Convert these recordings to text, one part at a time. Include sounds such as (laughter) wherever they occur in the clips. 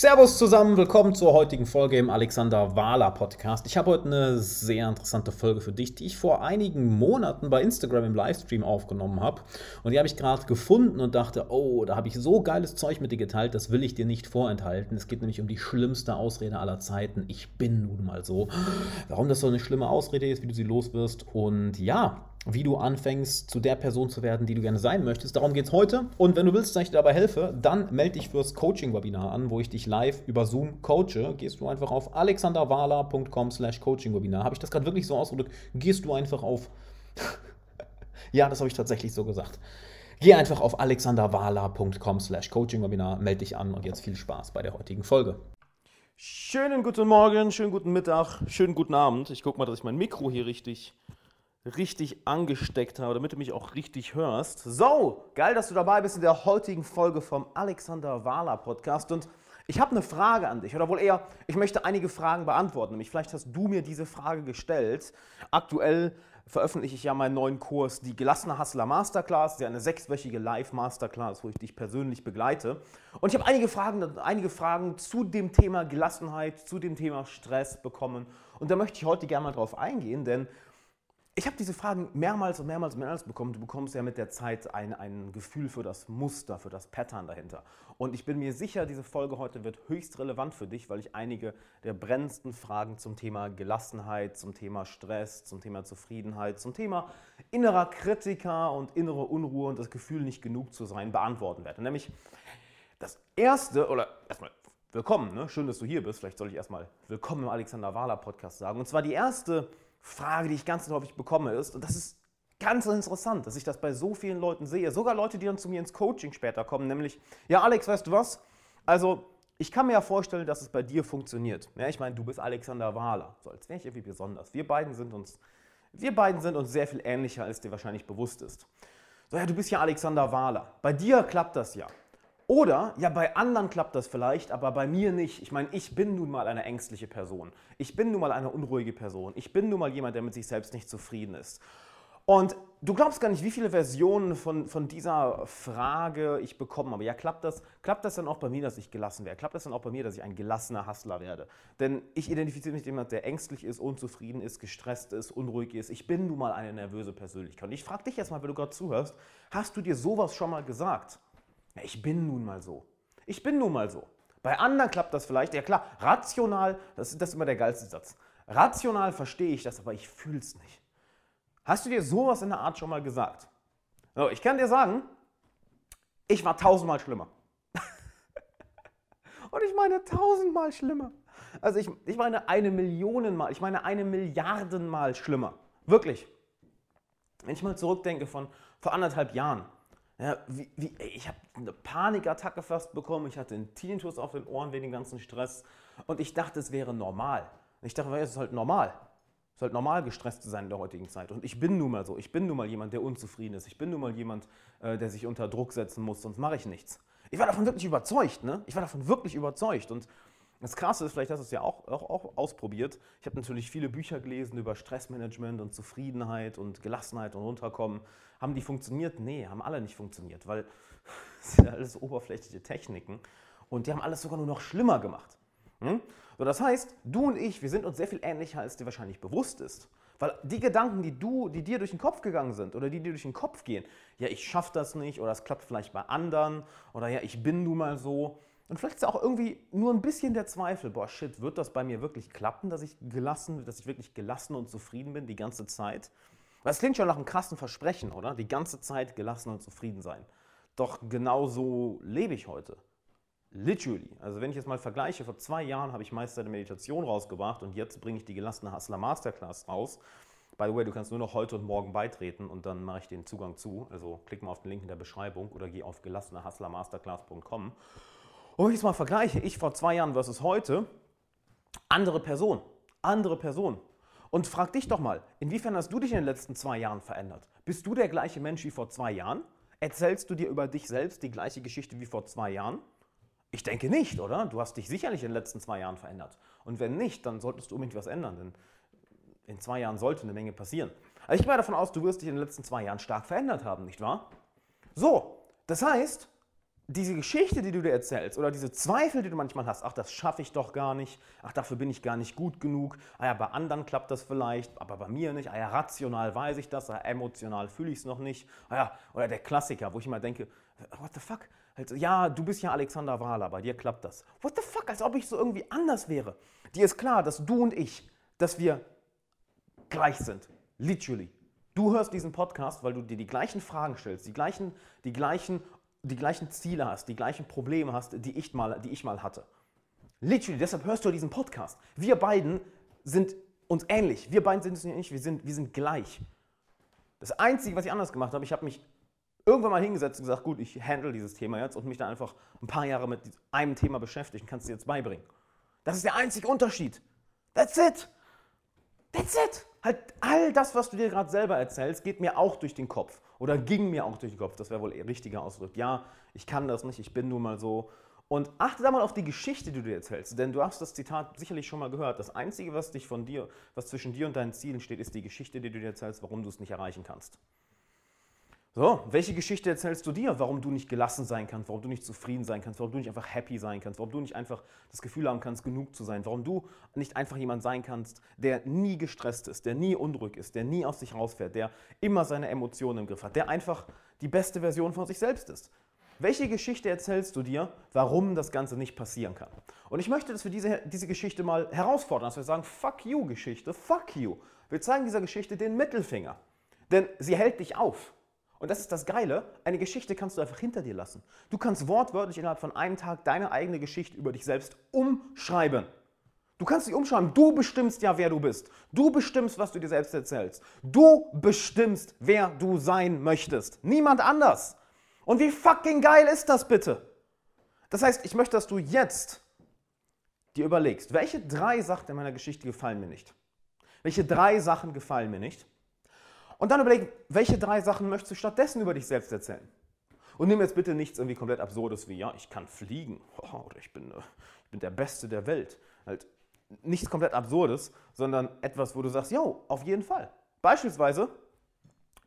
Servus zusammen, willkommen zur heutigen Folge im Alexander Wahler Podcast. Ich habe heute eine sehr interessante Folge für dich, die ich vor einigen Monaten bei Instagram im Livestream aufgenommen habe. Und die habe ich gerade gefunden und dachte, oh, da habe ich so geiles Zeug mit dir geteilt, das will ich dir nicht vorenthalten. Es geht nämlich um die schlimmste Ausrede aller Zeiten. Ich bin nun mal so. Warum das so eine schlimme Ausrede ist, wie du sie loswirst. Und ja, wie du anfängst, zu der Person zu werden, die du gerne sein möchtest. Darum geht es heute. Und wenn du willst, dass ich dir dabei helfe, dann melde dich fürs Coaching-Webinar an, wo ich dich live über Zoom coache. Gehst du einfach auf alexanderwala.com slash Coaching-Webinar. Habe ich das gerade wirklich so ausgedrückt? Gehst du einfach auf... (laughs) ja, das habe ich tatsächlich so gesagt. Geh einfach auf alexanderwala.com slash Coaching-Webinar, melde dich an und jetzt viel Spaß bei der heutigen Folge. Schönen guten Morgen, schönen guten Mittag, schönen guten Abend. Ich gucke mal, dass ich mein Mikro hier richtig richtig angesteckt habe, damit du mich auch richtig hörst. So, geil, dass du dabei bist in der heutigen Folge vom Alexander Wahler Podcast. Und ich habe eine Frage an dich, oder wohl eher, ich möchte einige Fragen beantworten. Nämlich, vielleicht hast du mir diese Frage gestellt. Aktuell veröffentliche ich ja meinen neuen Kurs, die Gelassene Hustler Masterclass, das ist ja eine sechswöchige Live-Masterclass, wo ich dich persönlich begleite. Und ich habe einige Fragen, einige Fragen zu dem Thema Gelassenheit, zu dem Thema Stress bekommen. Und da möchte ich heute gerne mal drauf eingehen, denn ich habe diese Fragen mehrmals und mehrmals und mehrmals bekommen. Du bekommst ja mit der Zeit ein, ein Gefühl für das Muster, für das Pattern dahinter. Und ich bin mir sicher, diese Folge heute wird höchst relevant für dich, weil ich einige der brennendsten Fragen zum Thema Gelassenheit, zum Thema Stress, zum Thema Zufriedenheit, zum Thema innerer Kritiker und innere Unruhe und das Gefühl, nicht genug zu sein, beantworten werde. Nämlich das erste, oder erstmal willkommen, ne? schön, dass du hier bist. Vielleicht soll ich erstmal willkommen im Alexander Wahler Podcast sagen. Und zwar die erste Frage, die ich ganz häufig bekomme, ist, und das ist ganz interessant, dass ich das bei so vielen Leuten sehe, sogar Leute, die dann zu mir ins Coaching später kommen, nämlich, ja Alex, weißt du was? Also, ich kann mir ja vorstellen, dass es bei dir funktioniert. Ja, ich meine, du bist Alexander Wahler, so als wäre ich irgendwie besonders. Wir beiden sind uns, wir beiden sind uns sehr viel ähnlicher, als dir wahrscheinlich bewusst ist. So, ja, du bist ja Alexander Wahler. Bei dir klappt das ja. Oder, ja, bei anderen klappt das vielleicht, aber bei mir nicht. Ich meine, ich bin nun mal eine ängstliche Person. Ich bin nun mal eine unruhige Person. Ich bin nun mal jemand, der mit sich selbst nicht zufrieden ist. Und du glaubst gar nicht, wie viele Versionen von, von dieser Frage ich bekommen habe. Ja, klappt das, klappt das dann auch bei mir, dass ich gelassen werde? Klappt das dann auch bei mir, dass ich ein gelassener Hustler werde? Denn ich identifiziere mich mit jemand, der ängstlich ist, unzufrieden ist, gestresst ist, unruhig ist. Ich bin nun mal eine nervöse Persönlichkeit. Und ich frage dich jetzt mal, wenn du gerade zuhörst, hast du dir sowas schon mal gesagt? Ja, ich bin nun mal so. Ich bin nun mal so. Bei anderen klappt das vielleicht. Ja klar, rational, das ist, das ist immer der geilste Satz. Rational verstehe ich das, aber ich fühle es nicht. Hast du dir sowas in der Art schon mal gesagt? So, ich kann dir sagen, ich war tausendmal schlimmer. (laughs) Und ich meine tausendmal schlimmer. Also ich, ich meine eine Millionenmal, ich meine eine Milliardenmal schlimmer. Wirklich. Wenn ich mal zurückdenke von vor anderthalb Jahren, ja, wie, wie, ich habe eine Panikattacke fast bekommen. Ich hatte einen Tinnitus auf den Ohren wegen dem ganzen Stress. Und ich dachte, es wäre normal. Ich dachte, es ist halt normal. Es ist halt normal, gestresst zu sein in der heutigen Zeit. Und ich bin nun mal so. Ich bin nun mal jemand, der unzufrieden ist. Ich bin nun mal jemand, äh, der sich unter Druck setzen muss, sonst mache ich nichts. Ich war davon wirklich überzeugt. Ne? Ich war davon wirklich überzeugt. Und das Krasse ist, vielleicht hast du es ja auch, auch, auch ausprobiert. Ich habe natürlich viele Bücher gelesen über Stressmanagement und Zufriedenheit und Gelassenheit und Runterkommen. Haben die funktioniert? Nee, haben alle nicht funktioniert, weil (laughs) das sind alles oberflächliche Techniken und die haben alles sogar nur noch schlimmer gemacht. Hm? So, das heißt, du und ich, wir sind uns sehr viel ähnlicher, als dir wahrscheinlich bewusst ist. Weil die Gedanken, die, du, die dir durch den Kopf gegangen sind oder die dir durch den Kopf gehen, ja, ich schaffe das nicht oder es klappt vielleicht bei anderen oder ja, ich bin nun mal so, und vielleicht ist auch irgendwie nur ein bisschen der Zweifel, boah, shit, wird das bei mir wirklich klappen, dass ich gelassen, dass ich wirklich gelassen und zufrieden bin die ganze Zeit? Das klingt schon nach einem krassen Versprechen, oder? Die ganze Zeit gelassen und zufrieden sein. Doch genau so lebe ich heute. Literally. Also wenn ich jetzt mal vergleiche, vor zwei Jahren habe ich Meister der Meditation rausgebracht und jetzt bringe ich die gelassene Hustler Masterclass raus. By the way, du kannst nur noch heute und morgen beitreten und dann mache ich den Zugang zu. Also klick mal auf den Link in der Beschreibung oder geh auf gelassenehustlermasterclass.com und wenn ich es mal vergleiche, ich vor zwei Jahren versus heute, andere Person, andere Person. Und frag dich doch mal, inwiefern hast du dich in den letzten zwei Jahren verändert? Bist du der gleiche Mensch wie vor zwei Jahren? Erzählst du dir über dich selbst die gleiche Geschichte wie vor zwei Jahren? Ich denke nicht, oder? Du hast dich sicherlich in den letzten zwei Jahren verändert. Und wenn nicht, dann solltest du unbedingt was ändern, denn in zwei Jahren sollte eine Menge passieren. Also ich gehe mal davon aus, du wirst dich in den letzten zwei Jahren stark verändert haben, nicht wahr? So, das heißt, diese Geschichte, die du dir erzählst, oder diese Zweifel, die du manchmal hast, ach, das schaffe ich doch gar nicht, ach, dafür bin ich gar nicht gut genug, ah ja, bei anderen klappt das vielleicht, aber bei mir nicht, ah ja, rational weiß ich das, ah, emotional fühle ich es noch nicht, ah ja, oder der Klassiker, wo ich immer denke, what the fuck, also, ja, du bist ja Alexander Wahler, bei dir klappt das. What the fuck, als ob ich so irgendwie anders wäre. Dir ist klar, dass du und ich, dass wir gleich sind, literally. Du hörst diesen Podcast, weil du dir die gleichen Fragen stellst, die gleichen, die gleichen die gleichen Ziele hast, die gleichen Probleme hast, die ich mal, die ich mal hatte. Literally, deshalb hörst du diesen Podcast. Wir beiden sind uns ähnlich. Wir beiden sind es nicht, wir sind, wir sind gleich. Das Einzige, was ich anders gemacht habe, ich habe mich irgendwann mal hingesetzt und gesagt, gut, ich handle dieses Thema jetzt und mich dann einfach ein paar Jahre mit einem Thema beschäftigt und kannst es dir jetzt beibringen. Das ist der einzige Unterschied. That's it. That's it. Halt all das, was du dir gerade selber erzählst, geht mir auch durch den Kopf. Oder ging mir auch durch den Kopf. Das wäre wohl eher richtiger Ausdruck. Ja, ich kann das nicht, ich bin nun mal so. Und achte da mal auf die Geschichte, die du dir erzählst. Denn du hast das Zitat sicherlich schon mal gehört. Das Einzige, was dich von dir, was zwischen dir und deinen Zielen steht, ist die Geschichte, die du dir erzählst, warum du es nicht erreichen kannst. So, welche Geschichte erzählst du dir, warum du nicht gelassen sein kannst, warum du nicht zufrieden sein kannst, warum du nicht einfach happy sein kannst, warum du nicht einfach das Gefühl haben kannst, genug zu sein, warum du nicht einfach jemand sein kannst, der nie gestresst ist, der nie unruhig ist, der nie aus sich rausfährt, der immer seine Emotionen im Griff hat, der einfach die beste Version von sich selbst ist. Welche Geschichte erzählst du dir, warum das Ganze nicht passieren kann? Und ich möchte, dass wir diese, diese Geschichte mal herausfordern, dass wir sagen, fuck you Geschichte, fuck you. Wir zeigen dieser Geschichte den Mittelfinger. Denn sie hält dich auf. Und das ist das Geile, eine Geschichte kannst du einfach hinter dir lassen. Du kannst wortwörtlich innerhalb von einem Tag deine eigene Geschichte über dich selbst umschreiben. Du kannst sie umschreiben. Du bestimmst ja, wer du bist. Du bestimmst, was du dir selbst erzählst. Du bestimmst, wer du sein möchtest. Niemand anders. Und wie fucking geil ist das bitte? Das heißt, ich möchte, dass du jetzt dir überlegst, welche drei Sachen in meiner Geschichte gefallen mir nicht. Welche drei Sachen gefallen mir nicht? Und dann überleg, welche drei Sachen möchtest du stattdessen über dich selbst erzählen? Und nimm jetzt bitte nichts irgendwie komplett Absurdes wie, ja, ich kann fliegen oder ich bin, äh, ich bin der Beste der Welt. Halt nichts komplett Absurdes, sondern etwas, wo du sagst, jo, auf jeden Fall. Beispielsweise,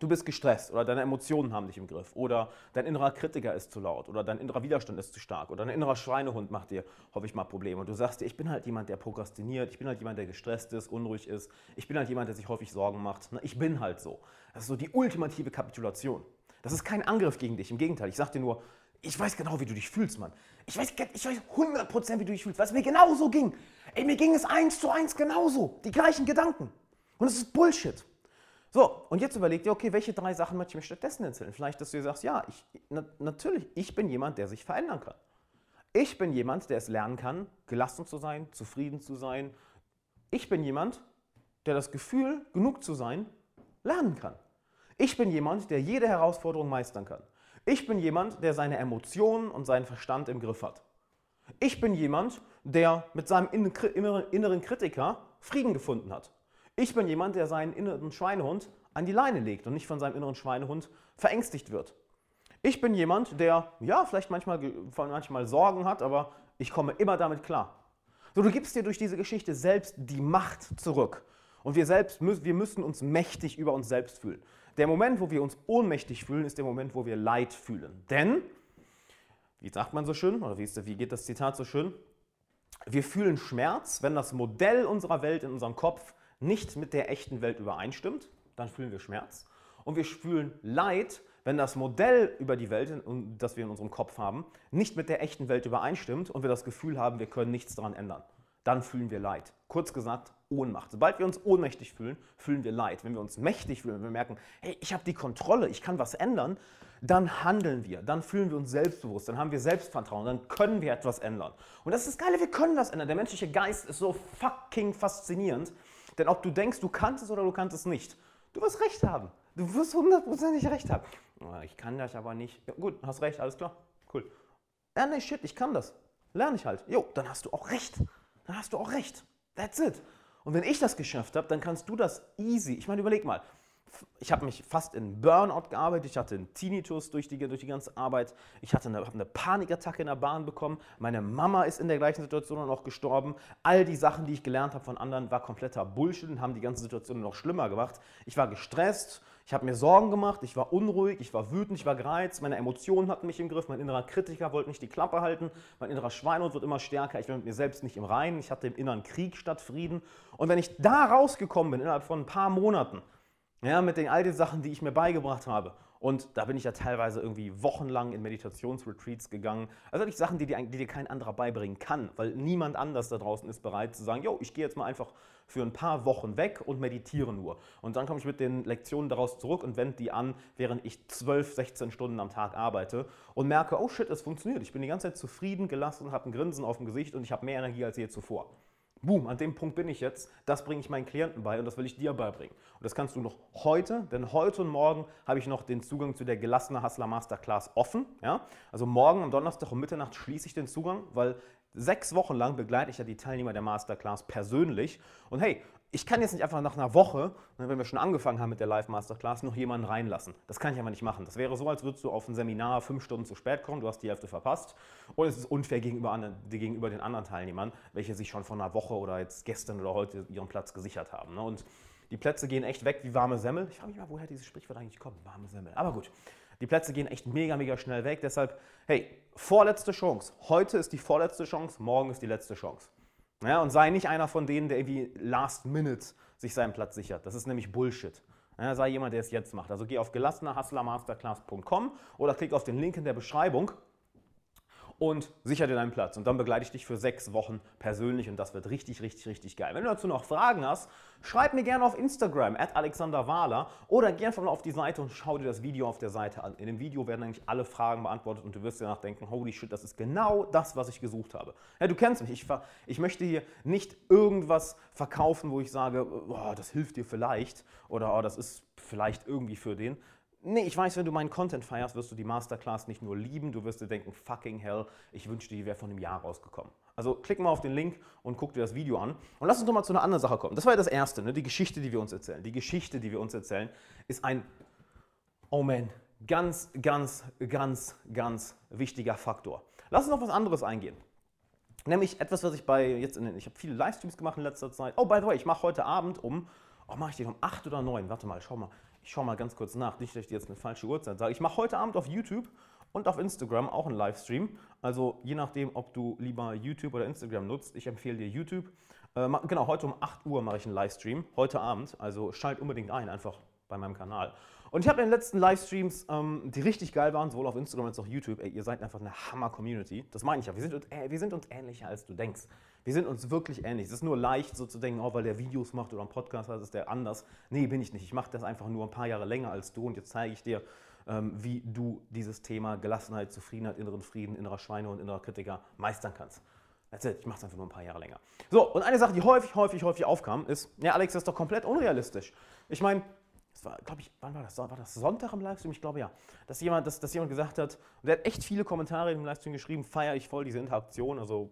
Du bist gestresst oder deine Emotionen haben dich im Griff oder dein innerer Kritiker ist zu laut oder dein innerer Widerstand ist zu stark oder dein innerer Schweinehund macht dir, hoffe ich mal, Probleme. Und du sagst dir, ich bin halt jemand, der prokrastiniert, ich bin halt jemand, der gestresst ist, unruhig ist, ich bin halt jemand, der sich häufig Sorgen macht. Ich bin halt so. Das ist so die ultimative Kapitulation. Das ist kein Angriff gegen dich, im Gegenteil. Ich sag dir nur, ich weiß genau, wie du dich fühlst, Mann. Ich weiß, ich weiß 100% wie du dich fühlst, es mir genauso ging. Ey, mir ging es eins zu eins genauso. Die gleichen Gedanken. Und es ist Bullshit. So, und jetzt überleg dir, okay, welche drei Sachen möchte ich mir stattdessen erzählen? Vielleicht, dass du dir sagst, ja, ich, na, natürlich, ich bin jemand, der sich verändern kann. Ich bin jemand, der es lernen kann, gelassen zu sein, zufrieden zu sein. Ich bin jemand, der das Gefühl, genug zu sein, lernen kann. Ich bin jemand, der jede Herausforderung meistern kann. Ich bin jemand, der seine Emotionen und seinen Verstand im Griff hat. Ich bin jemand, der mit seinem inneren Kritiker Frieden gefunden hat. Ich bin jemand, der seinen inneren Schweinehund an die Leine legt und nicht von seinem inneren Schweinehund verängstigt wird. Ich bin jemand, der ja vielleicht manchmal, manchmal Sorgen hat, aber ich komme immer damit klar. So, du gibst dir durch diese Geschichte selbst die Macht zurück. Und wir selbst wir müssen uns mächtig über uns selbst fühlen. Der Moment, wo wir uns ohnmächtig fühlen, ist der Moment, wo wir Leid fühlen. Denn, wie sagt man so schön, oder wie, wie geht das Zitat so schön? Wir fühlen Schmerz, wenn das Modell unserer Welt in unserem Kopf nicht mit der echten Welt übereinstimmt, dann fühlen wir Schmerz. Und wir fühlen Leid, wenn das Modell über die Welt, das wir in unserem Kopf haben, nicht mit der echten Welt übereinstimmt und wir das Gefühl haben, wir können nichts daran ändern. Dann fühlen wir Leid. Kurz gesagt, Ohnmacht. Sobald wir uns ohnmächtig fühlen, fühlen wir Leid. Wenn wir uns mächtig fühlen, wenn wir merken, hey, ich habe die Kontrolle, ich kann was ändern, dann handeln wir, dann fühlen wir uns selbstbewusst, dann haben wir Selbstvertrauen, dann können wir etwas ändern. Und das ist das Geile, wir können das ändern. Der menschliche Geist ist so fucking faszinierend. Denn ob du denkst, du kannst es oder du kannst es nicht, du wirst recht haben. Du wirst hundertprozentig recht haben. Oh, ich kann das aber nicht. Ja, gut, hast recht, alles klar. Cool. Ja, nee, shit, ich kann das. Lerne ich halt. Jo, dann hast du auch recht. Dann hast du auch recht. That's it. Und wenn ich das geschafft habe, dann kannst du das easy. Ich meine, überleg mal ich habe mich fast in Burnout gearbeitet, ich hatte einen Tinnitus durch die, durch die ganze Arbeit, ich hatte eine, eine Panikattacke in der Bahn bekommen, meine Mama ist in der gleichen Situation noch gestorben. All die Sachen, die ich gelernt habe von anderen, war kompletter Bullshit und haben die ganze Situation noch schlimmer gemacht. Ich war gestresst, Ich habe mir Sorgen gemacht, ich war unruhig, ich war wütend, ich war gereizt, meine Emotionen hatten mich im Griff, mein innerer Kritiker wollte nicht die Klappe halten, mein innerer Schweinhund wird immer stärker, ich war mit mir selbst nicht im Reinen, ich hatte im inneren Krieg statt Frieden. Und wenn ich da rausgekommen bin, innerhalb von ein paar Monaten, ja, mit den all den Sachen, die ich mir beigebracht habe, und da bin ich ja teilweise irgendwie wochenlang in Meditationsretreats gegangen. Also wirklich Sachen, die dir, die dir kein anderer beibringen kann, weil niemand anders da draußen ist bereit zu sagen, yo, ich gehe jetzt mal einfach für ein paar Wochen weg und meditiere nur. Und dann komme ich mit den Lektionen daraus zurück und wende die an, während ich 12, 16 Stunden am Tag arbeite und merke, oh shit, es funktioniert. Ich bin die ganze Zeit zufrieden, gelassen, habe ein Grinsen auf dem Gesicht und ich habe mehr Energie als je zuvor. Boom, an dem Punkt bin ich jetzt. Das bringe ich meinen Klienten bei und das will ich dir beibringen. Und das kannst du noch heute, denn heute und morgen habe ich noch den Zugang zu der gelassene Hustler Masterclass offen. Ja? Also morgen am Donnerstag um Mitternacht schließe ich den Zugang, weil sechs Wochen lang begleite ich ja die Teilnehmer der Masterclass persönlich. Und hey, ich kann jetzt nicht einfach nach einer Woche, ne, wenn wir schon angefangen haben mit der Live-Masterclass, noch jemanden reinlassen. Das kann ich einfach nicht machen. Das wäre so, als würdest du auf ein Seminar fünf Stunden zu spät kommen, du hast die Hälfte verpasst. Und es ist unfair gegenüber, gegenüber den anderen Teilnehmern, welche sich schon vor einer Woche oder jetzt gestern oder heute ihren Platz gesichert haben. Ne? Und die Plätze gehen echt weg wie warme Semmel. Ich frage mich mal, woher dieses Sprichwort eigentlich kommt, warme Semmel. Aber gut, die Plätze gehen echt mega, mega schnell weg. Deshalb, hey, vorletzte Chance. Heute ist die vorletzte Chance, morgen ist die letzte Chance. Ja, und sei nicht einer von denen, der irgendwie last minute sich seinen Platz sichert. Das ist nämlich Bullshit. Ja, sei jemand, der es jetzt macht. Also geh auf gelassenerhustlermasterclass.com oder klick auf den Link in der Beschreibung und sicher dir deinen Platz. Und dann begleite ich dich für sechs Wochen persönlich und das wird richtig, richtig, richtig geil. Wenn du dazu noch Fragen hast, schreib mir gerne auf Instagram, at alexanderwahler oder geh einfach mal auf die Seite und schau dir das Video auf der Seite an. In dem Video werden eigentlich alle Fragen beantwortet und du wirst dir danach denken, holy shit, das ist genau das, was ich gesucht habe. Ja, du kennst mich, ich, ich möchte hier nicht irgendwas verkaufen, wo ich sage, oh, das hilft dir vielleicht oder oh, das ist vielleicht irgendwie für den, Nee, ich weiß, wenn du meinen Content feierst, wirst du die Masterclass nicht nur lieben, du wirst dir denken, fucking hell, ich wünschte, die wäre von einem Jahr rausgekommen. Also klick mal auf den Link und guck dir das Video an. Und lass uns doch mal zu einer anderen Sache kommen. Das war ja das Erste, ne? die Geschichte, die wir uns erzählen. Die Geschichte, die wir uns erzählen, ist ein, oh man, ganz, ganz, ganz, ganz wichtiger Faktor. Lass uns auf was anderes eingehen. Nämlich etwas, was ich bei jetzt in den, ich habe viele Livestreams gemacht in letzter Zeit. Oh, by the way, ich mache heute Abend um, oh, mache ich den um 8 oder 9? Warte mal, schau mal. Ich schaue mal ganz kurz nach, nicht, dass ich dir jetzt eine falsche Uhrzeit sage. Ich mache heute Abend auf YouTube und auf Instagram auch einen Livestream. Also je nachdem, ob du lieber YouTube oder Instagram nutzt. Ich empfehle dir YouTube. Äh, genau, heute um 8 Uhr mache ich einen Livestream. Heute Abend. Also schalt unbedingt ein, einfach bei meinem Kanal. Und ich habe in den letzten Livestreams, ähm, die richtig geil waren, sowohl auf Instagram als auch YouTube, ey, ihr seid einfach eine Hammer-Community. Das meine ich ja. Wir sind, äh, wir sind uns ähnlicher, als du denkst. Wir sind uns wirklich ähnlich. Es ist nur leicht, so zu denken, oh, weil der Videos macht oder einen Podcast hat, ist der anders. Nee, bin ich nicht. Ich mache das einfach nur ein paar Jahre länger als du und jetzt zeige ich dir, ähm, wie du dieses Thema Gelassenheit, Zufriedenheit, inneren Frieden, innerer Schweine und innerer Kritiker meistern kannst. That's it. Ich mache es einfach nur ein paar Jahre länger. So, und eine Sache, die häufig, häufig, häufig aufkam, ist, ja, Alex, das ist doch komplett unrealistisch. Ich meine, das war, glaube ich, wann war das? War das Sonntag im Livestream? Ich glaube ja. Dass jemand, dass, dass jemand gesagt hat, und der hat echt viele Kommentare im Livestream geschrieben, feiere ich voll diese Interaktion. Also,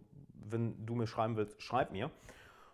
wenn du mir schreiben willst, schreib mir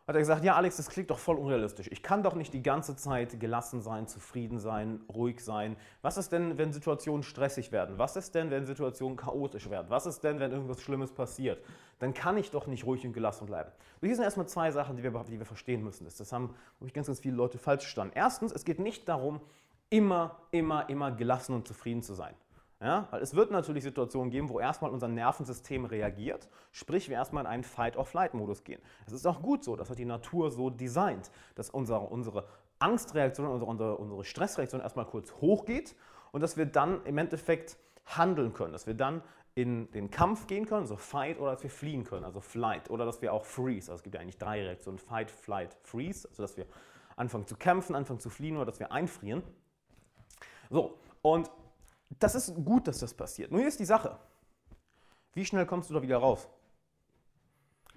hat er gesagt, ja Alex, das klingt doch voll unrealistisch. Ich kann doch nicht die ganze Zeit gelassen sein, zufrieden sein, ruhig sein. Was ist denn, wenn Situationen stressig werden? Was ist denn, wenn Situationen chaotisch werden? Was ist denn, wenn irgendwas Schlimmes passiert? Dann kann ich doch nicht ruhig und gelassen bleiben. So, hier sind erstmal zwei Sachen, die wir, die wir verstehen müssen. Das haben ich, ganz, ganz viele Leute falsch verstanden. Erstens, es geht nicht darum, immer, immer, immer gelassen und zufrieden zu sein. Ja, weil es wird natürlich Situationen geben, wo erstmal unser Nervensystem reagiert, sprich wir erstmal in einen Fight-or-Flight-Modus gehen. Es ist auch gut so, das hat die Natur so designt, dass unsere, unsere Angstreaktion, unsere, unsere Stressreaktion erstmal kurz hochgeht und dass wir dann im Endeffekt handeln können, dass wir dann in den Kampf gehen können, also Fight, oder dass wir fliehen können, also Flight, oder dass wir auch Freeze, also es gibt ja eigentlich drei Reaktionen, Fight, Flight, Freeze, also dass wir anfangen zu kämpfen, anfangen zu fliehen oder dass wir einfrieren. So, und das ist gut, dass das passiert. Nur hier ist die Sache. Wie schnell kommst du da wieder raus?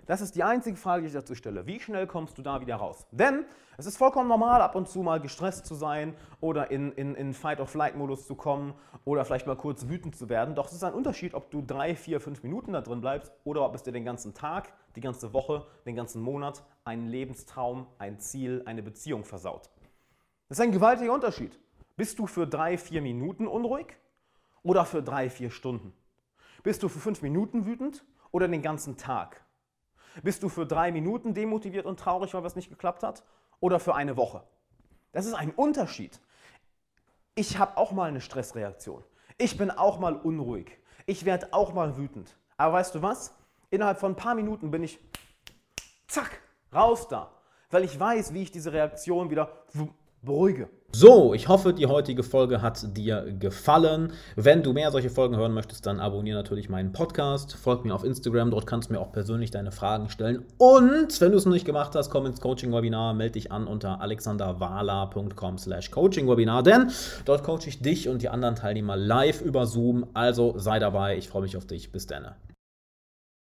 Das ist die einzige Frage, die ich dazu stelle. Wie schnell kommst du da wieder raus? Denn es ist vollkommen normal, ab und zu mal gestresst zu sein oder in, in, in Fight-or-Flight-Modus zu kommen oder vielleicht mal kurz wütend zu werden. Doch es ist ein Unterschied, ob du drei, vier, fünf Minuten da drin bleibst oder ob es dir den ganzen Tag, die ganze Woche, den ganzen Monat einen Lebenstraum, ein Ziel, eine Beziehung versaut. Das ist ein gewaltiger Unterschied. Bist du für drei, vier Minuten unruhig oder für drei, vier Stunden? Bist du für fünf Minuten wütend oder den ganzen Tag? Bist du für drei Minuten demotiviert und traurig, weil was nicht geklappt hat? Oder für eine Woche? Das ist ein Unterschied. ich habe auch mal eine Stressreaktion. Ich bin auch mal unruhig. Ich werde auch mal wütend. Aber weißt du was? Innerhalb von ein paar Minuten bin ich, zack, raus da. Weil ich weiß, wie ich diese Reaktion wieder beruhige. So, ich hoffe, die heutige Folge hat dir gefallen. Wenn du mehr solche Folgen hören möchtest, dann abonniere natürlich meinen Podcast, folg mir auf Instagram, dort kannst du mir auch persönlich deine Fragen stellen. Und wenn du es noch nicht gemacht hast, komm ins Coaching-Webinar, melde dich an unter alexanderwala.com slash Coaching-Webinar, denn dort coache ich dich und die anderen Teilnehmer live über Zoom. Also sei dabei, ich freue mich auf dich. Bis dann.